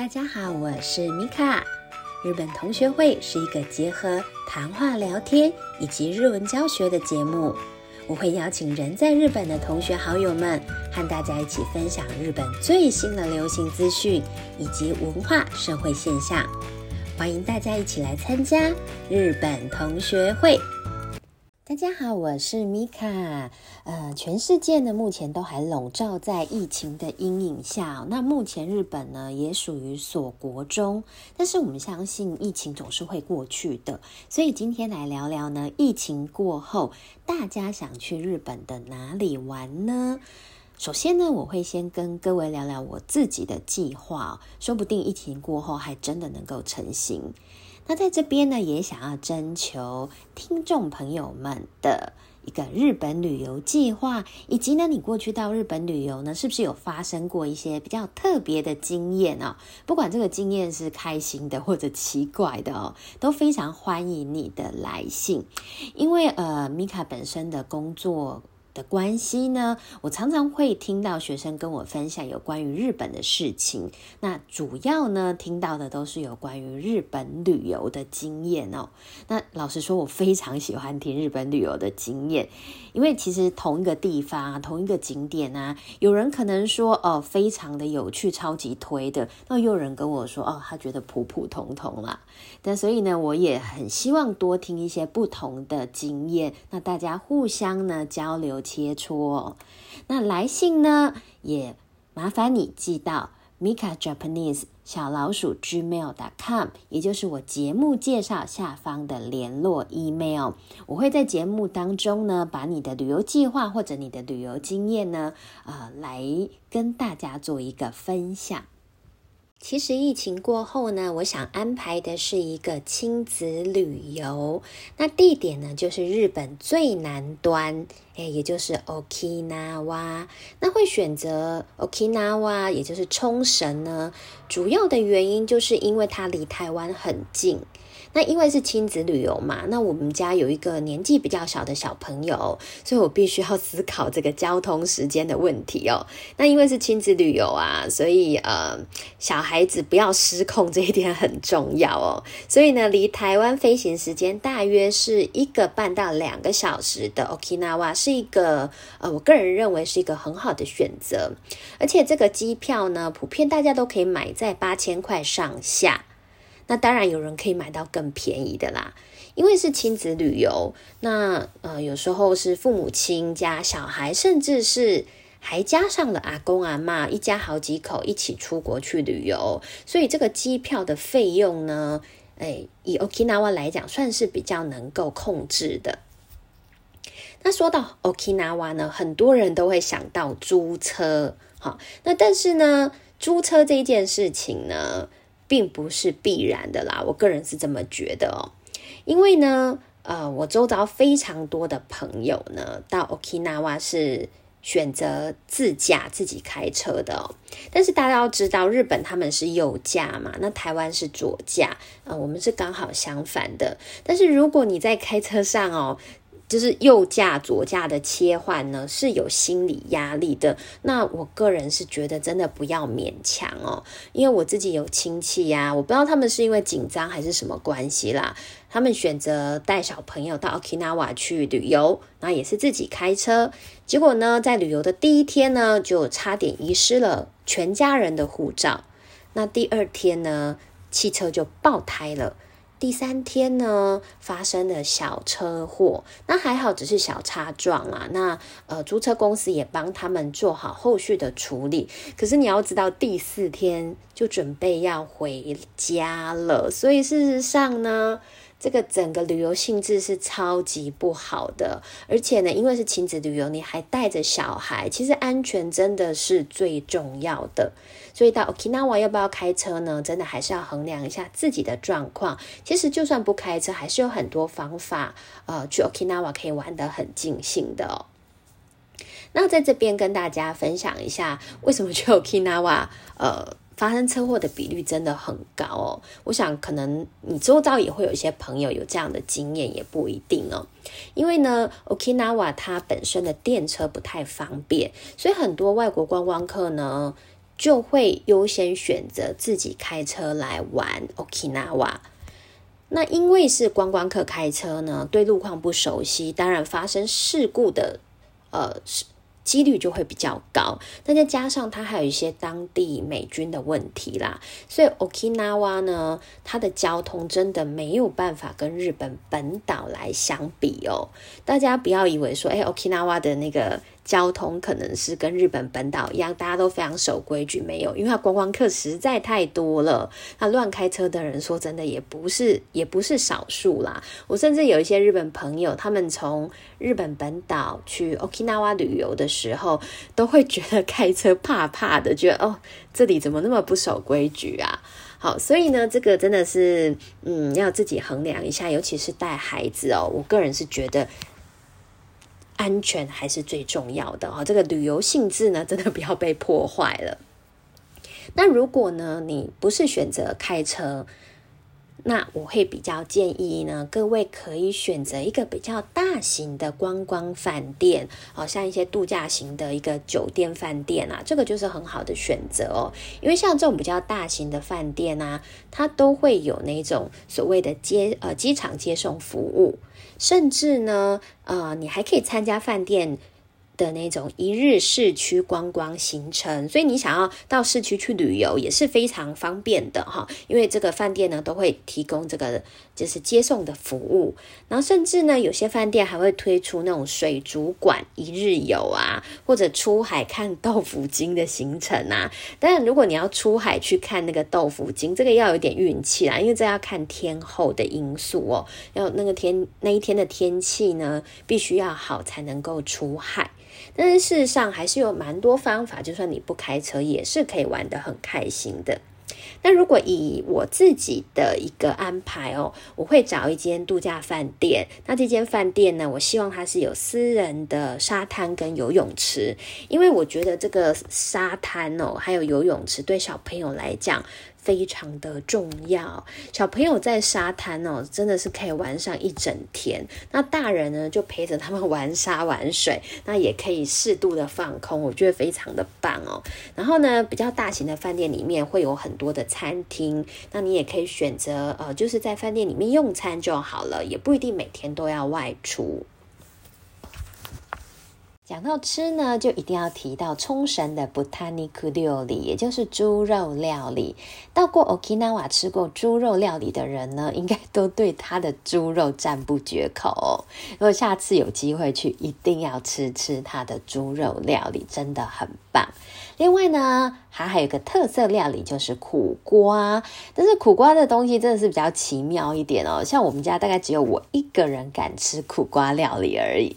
大家好，我是米卡。日本同学会是一个结合谈话聊天以及日文教学的节目。我会邀请人在日本的同学好友们，和大家一起分享日本最新的流行资讯以及文化社会现象。欢迎大家一起来参加日本同学会。大家好，我是米卡。呃，全世界呢目前都还笼罩在疫情的阴影下。那目前日本呢也属于锁国中，但是我们相信疫情总是会过去的。所以今天来聊聊呢，疫情过后大家想去日本的哪里玩呢？首先呢，我会先跟各位聊聊我自己的计划，说不定疫情过后还真的能够成型。那在这边呢，也想要征求听众朋友们的一个日本旅游计划，以及呢，你过去到日本旅游呢，是不是有发生过一些比较特别的经验啊？不管这个经验是开心的或者奇怪的哦，都非常欢迎你的来信，因为呃，米卡本身的工作。的关系呢，我常常会听到学生跟我分享有关于日本的事情。那主要呢，听到的都是有关于日本旅游的经验哦。那老实说，我非常喜欢听日本旅游的经验，因为其实同一个地方啊，同一个景点啊，有人可能说哦，非常的有趣，超级推的；那又有人跟我说哦，他觉得普普通通啦。但所以呢，我也很希望多听一些不同的经验，那大家互相呢交流。切磋，那来信呢也麻烦你寄到 mika japanese 小老鼠 gmail.com，也就是我节目介绍下方的联络 email。我会在节目当中呢，把你的旅游计划或者你的旅游经验呢，呃，来跟大家做一个分享。其实疫情过后呢，我想安排的是一个亲子旅游。那地点呢，就是日本最南端，哎，也就是 Okinawa。那会选择 Okinawa，也就是冲绳呢，主要的原因就是因为它离台湾很近。那因为是亲子旅游嘛，那我们家有一个年纪比较小的小朋友，所以我必须要思考这个交通时间的问题哦。那因为是亲子旅游啊，所以呃，小孩子不要失控这一点很重要哦。所以呢，离台湾飞行时间大约是一个半到两个小时的 Okinawa 是一个呃，我个人认为是一个很好的选择，而且这个机票呢，普遍大家都可以买在八千块上下。那当然有人可以买到更便宜的啦，因为是亲子旅游，那呃有时候是父母亲加小孩，甚至是还加上了阿公阿妈，一家好几口一起出国去旅游，所以这个机票的费用呢，哎，以 Okinawa 来讲，算是比较能够控制的。那说到 Okinawa 呢，很多人都会想到租车，好，那但是呢，租车这一件事情呢？并不是必然的啦，我个人是这么觉得哦。因为呢，呃，我周遭非常多的朋友呢，到 Okinawa 是选择自驾自己开车的哦。但是大家要知道，日本他们是右驾嘛，那台湾是左驾，呃，我们是刚好相反的。但是如果你在开车上哦，就是右驾左驾的切换呢，是有心理压力的。那我个人是觉得真的不要勉强哦，因为我自己有亲戚呀，我不知道他们是因为紧张还是什么关系啦，他们选择带小朋友到 Okinawa 去旅游，那也是自己开车，结果呢，在旅游的第一天呢，就差点遗失了全家人的护照，那第二天呢，汽车就爆胎了。第三天呢，发生了小车祸，那还好，只是小擦撞啊。那呃，租车公司也帮他们做好后续的处理。可是你要知道，第四天就准备要回家了，所以事实上呢。这个整个旅游性质是超级不好的，而且呢，因为是亲子旅游，你还带着小孩，其实安全真的是最重要的。所以到 Okinawa 要不要开车呢？真的还是要衡量一下自己的状况。其实就算不开车，还是有很多方法，呃，去 Okinawa 可以玩得很尽兴的哦。那在这边跟大家分享一下，为什么去 Okinawa，呃。发生车祸的比率真的很高哦，我想可能你周遭也会有一些朋友有这样的经验，也不一定哦。因为呢，Okinawa 它本身的电车不太方便，所以很多外国观光客呢。就会优先选择自己开车来玩 Okinawa。那因为是观光客开车呢，对路况不熟悉，当然发生事故的呃几率就会比较高。那再加上它还有一些当地美军的问题啦，所以 Okinawa 呢，它的交通真的没有办法跟日本本岛来相比哦。大家不要以为说，哎，Okinawa 的那个。交通可能是跟日本本岛一样，大家都非常守规矩，没有，因为它观光客实在太多了。那乱开车的人，说真的也不是，也不是少数啦。我甚至有一些日本朋友，他们从日本本岛去 Okinawa 旅游的时候，都会觉得开车怕怕的，觉得哦，这里怎么那么不守规矩啊？好，所以呢，这个真的是，嗯，要自己衡量一下，尤其是带孩子哦。我个人是觉得。安全还是最重要的哈，这个旅游性质呢，真的不要被破坏了。那如果呢，你不是选择开车，那我会比较建议呢，各位可以选择一个比较大型的观光饭店，好像一些度假型的一个酒店饭店啊，这个就是很好的选择哦。因为像这种比较大型的饭店啊，它都会有那种所谓的接呃机场接送服务。甚至呢，呃，你还可以参加饭店。的那种一日市区观光行程，所以你想要到市区去旅游也是非常方便的哈，因为这个饭店呢都会提供这个就是接送的服务，然后甚至呢有些饭店还会推出那种水族馆一日游啊，或者出海看豆腐精的行程啊。当然，如果你要出海去看那个豆腐精，这个要有点运气啦，因为这要看天候的因素哦，要那个天那一天的天气呢必须要好才能够出海。但是事实上还是有蛮多方法，就算你不开车也是可以玩得很开心的。那如果以我自己的一个安排哦，我会找一间度假饭店。那这间饭店呢，我希望它是有私人的沙滩跟游泳池，因为我觉得这个沙滩哦，还有游泳池对小朋友来讲。非常的重要，小朋友在沙滩哦，真的是可以玩上一整天。那大人呢，就陪着他们玩沙玩水，那也可以适度的放空，我觉得非常的棒哦。然后呢，比较大型的饭店里面会有很多的餐厅，那你也可以选择呃，就是在饭店里面用餐就好了，也不一定每天都要外出。讲到吃呢，就一定要提到冲绳的 Butaniku 料理，也就是猪肉料理。到过 Okinawa 吃过猪肉料理的人呢，应该都对它的猪肉赞不绝口。如果下次有机会去，一定要吃吃它的猪肉料理，真的很棒。另外呢，还还有个特色料理就是苦瓜，但是苦瓜的东西真的是比较奇妙一点哦。像我们家大概只有我一个人敢吃苦瓜料理而已。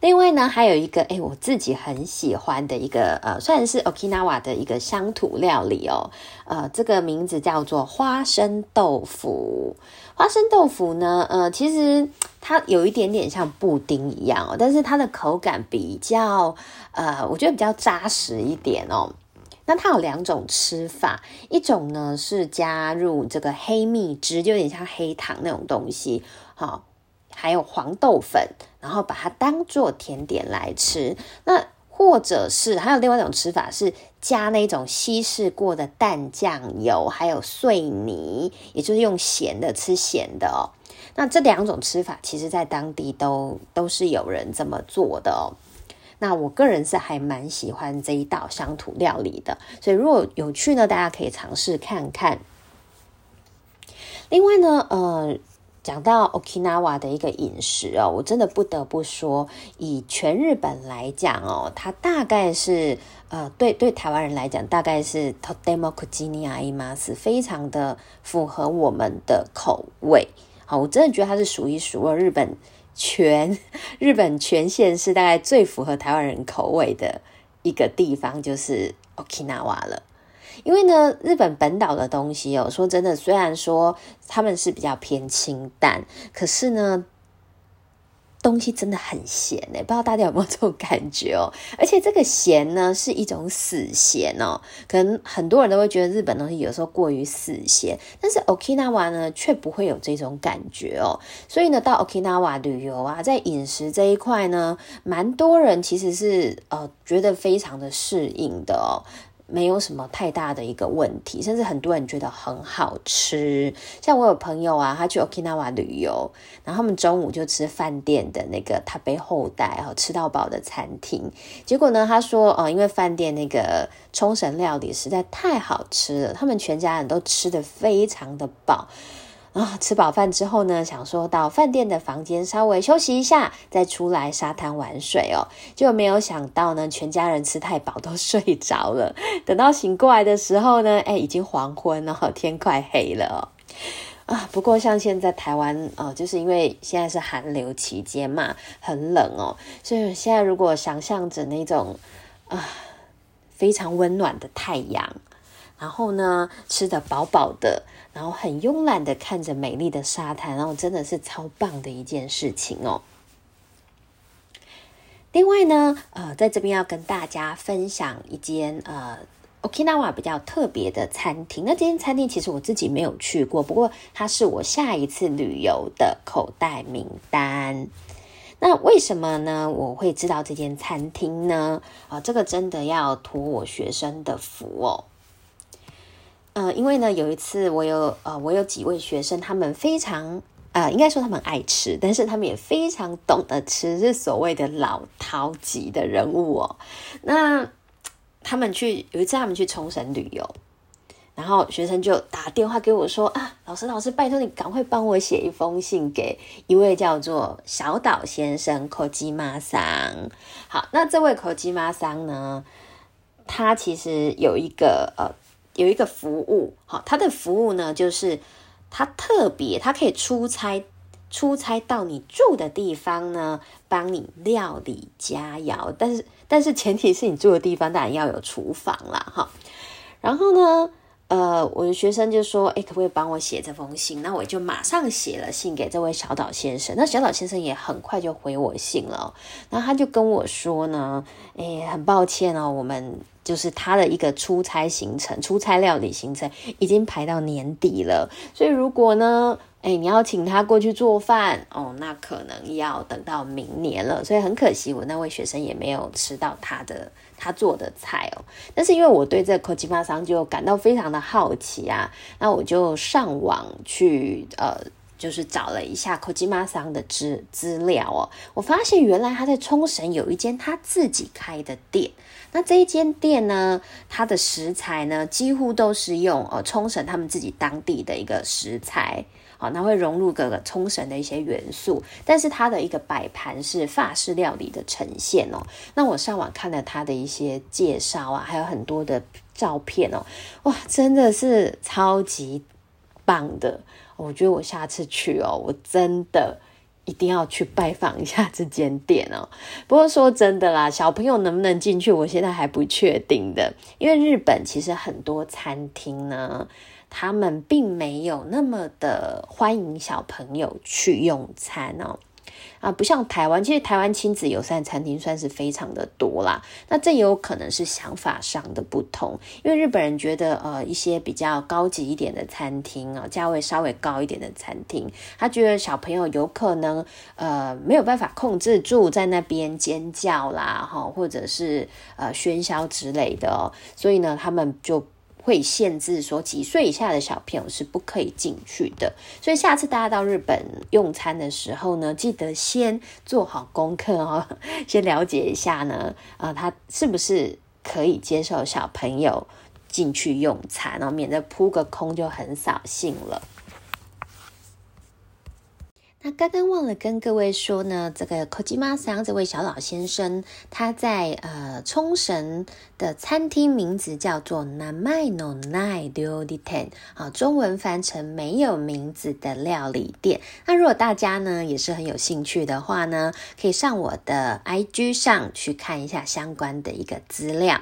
另外呢，还有一个哎，我自己很喜欢的一个呃，算是 Okinawa 的一个乡土料理哦，呃，这个名字叫做花生豆腐。花生豆腐呢，呃，其实它有一点点像布丁一样哦，但是它的口感比较呃，我觉得比较扎实一点哦。那它有两种吃法，一种呢是加入这个黑蜜汁，就有点像黑糖那种东西，好。还有黄豆粉，然后把它当做甜点来吃。那或者是还有另外一种吃法，是加那种稀释过的淡酱油，还有碎泥，也就是用咸的吃咸的哦。那这两种吃法，其实在当地都都是有人这么做的哦。那我个人是还蛮喜欢这一道乡土料理的，所以如果有趣呢，大家可以尝试看看。另外呢，呃。讲到 Okinawa 的一个饮食哦，我真的不得不说，以全日本来讲哦，它大概是呃，对对台湾人来讲，大概是 Todemo Kujini Aimas，非常的符合我们的口味。好，我真的觉得它是数一数二日本全 日本全县是大概最符合台湾人口味的一个地方，就是 Okinawa 了。因为呢，日本本岛的东西哦，说真的，虽然说他们是比较偏清淡，可是呢，东西真的很咸哎，不知道大家有没有这种感觉哦？而且这个咸呢，是一种死咸哦，可能很多人都会觉得日本东西有时候过于死咸，但是 Okinawa 呢，却不会有这种感觉哦。所以呢，到 Okinawa 旅游啊，在饮食这一块呢，蛮多人其实是呃觉得非常的适应的哦。没有什么太大的一个问题，甚至很多人觉得很好吃。像我有朋友啊，他去 Okinawa 旅游，然后他们中午就吃饭店的那个他背后代哦，吃到饱的餐厅。结果呢，他说哦，因为饭店那个冲绳料理实在太好吃了，他们全家人都吃的非常的饱。啊，吃饱饭之后呢，想说到饭店的房间稍微休息一下，再出来沙滩玩水哦。就没有想到呢，全家人吃太饱都 睡着了。等到醒过来的时候呢，哎，已经黄昏了，天快黑了哦啊。不过像现在台湾哦，就是因为现在是寒流期间嘛，很冷哦，所以现在如果想象着那种啊非常温暖的太阳，然后呢吃的饱饱的。然后很慵懒的看着美丽的沙滩，然后真的是超棒的一件事情哦。另外呢，呃，在这边要跟大家分享一间呃 Okinawa 比较特别的餐厅。那这间餐厅其实我自己没有去过，不过它是我下一次旅游的口袋名单。那为什么呢？我会知道这间餐厅呢？啊，这个真的要托我学生的福哦。呃，因为呢，有一次我有呃，我有几位学生，他们非常呃，应该说他们爱吃，但是他们也非常懂得吃，是所谓的老饕级的人物哦。那他们去有一次，他们去冲绳旅游，然后学生就打电话给我说啊，老师老师，拜托你赶快帮我写一封信给一位叫做小岛先生 Kojima 桑。好，那这位 Kojima 桑呢，他其实有一个呃。有一个服务，好，他的服务呢，就是他特别，他可以出差，出差到你住的地方呢，帮你料理佳肴，但是，但是前提是你住的地方当然要有厨房啦，哈，然后呢？呃，我的学生就说：“哎，可不可以帮我写这封信？”那我就马上写了信给这位小岛先生。那小岛先生也很快就回我信了。然后他就跟我说呢：“哎，很抱歉哦，我们就是他的一个出差行程，出差料理行程已经排到年底了。所以如果呢，哎，你要请他过去做饭哦，那可能要等到明年了。所以很可惜，我那位学生也没有吃到他的。”他做的菜哦，但是因为我对这个 Kojima 桑就感到非常的好奇啊，那我就上网去呃，就是找了一下 Kojima 桑的资资料哦，我发现原来他在冲绳有一间他自己开的店，那这一间店呢，它的食材呢几乎都是用呃冲绳他们自己当地的一个食材。好，那会融入各个冲绳的一些元素，但是它的一个摆盘是法式料理的呈现哦。那我上网看了它的一些介绍啊，还有很多的照片哦，哇，真的是超级棒的！我觉得我下次去哦，我真的一定要去拜访一下这间店哦。不过说真的啦，小朋友能不能进去，我现在还不确定的，因为日本其实很多餐厅呢。他们并没有那么的欢迎小朋友去用餐哦，啊，不像台湾，其实台湾亲子友善餐厅算是非常的多啦。那这也有可能是想法上的不同，因为日本人觉得，呃，一些比较高级一点的餐厅啊，价位稍微高一点的餐厅，他觉得小朋友有可能，呃，没有办法控制住在那边尖叫啦，哈，或者是呃喧嚣之类的，所以呢，他们就。会限制说几岁以下的小朋友是不可以进去的，所以下次大家到日本用餐的时候呢，记得先做好功课哦，先了解一下呢，啊，他是不是可以接受小朋友进去用餐，然后免得扑个空就很扫兴了。那刚刚忘了跟各位说呢，这个 Kojima 桑这位小老先生，他在呃冲绳的餐厅名字叫做 Namai no Nai Ryori Ten，好，中文翻成没有名字的料理店。那如果大家呢也是很有兴趣的话呢，可以上我的 IG 上去看一下相关的一个资料。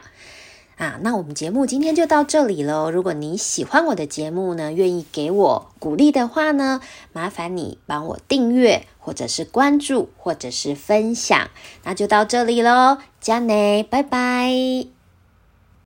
啊，那我们节目今天就到这里喽。如果你喜欢我的节目呢，愿意给我鼓励的话呢，麻烦你帮我订阅，或者是关注，或者是分享。那就到这里喽，加内，拜拜。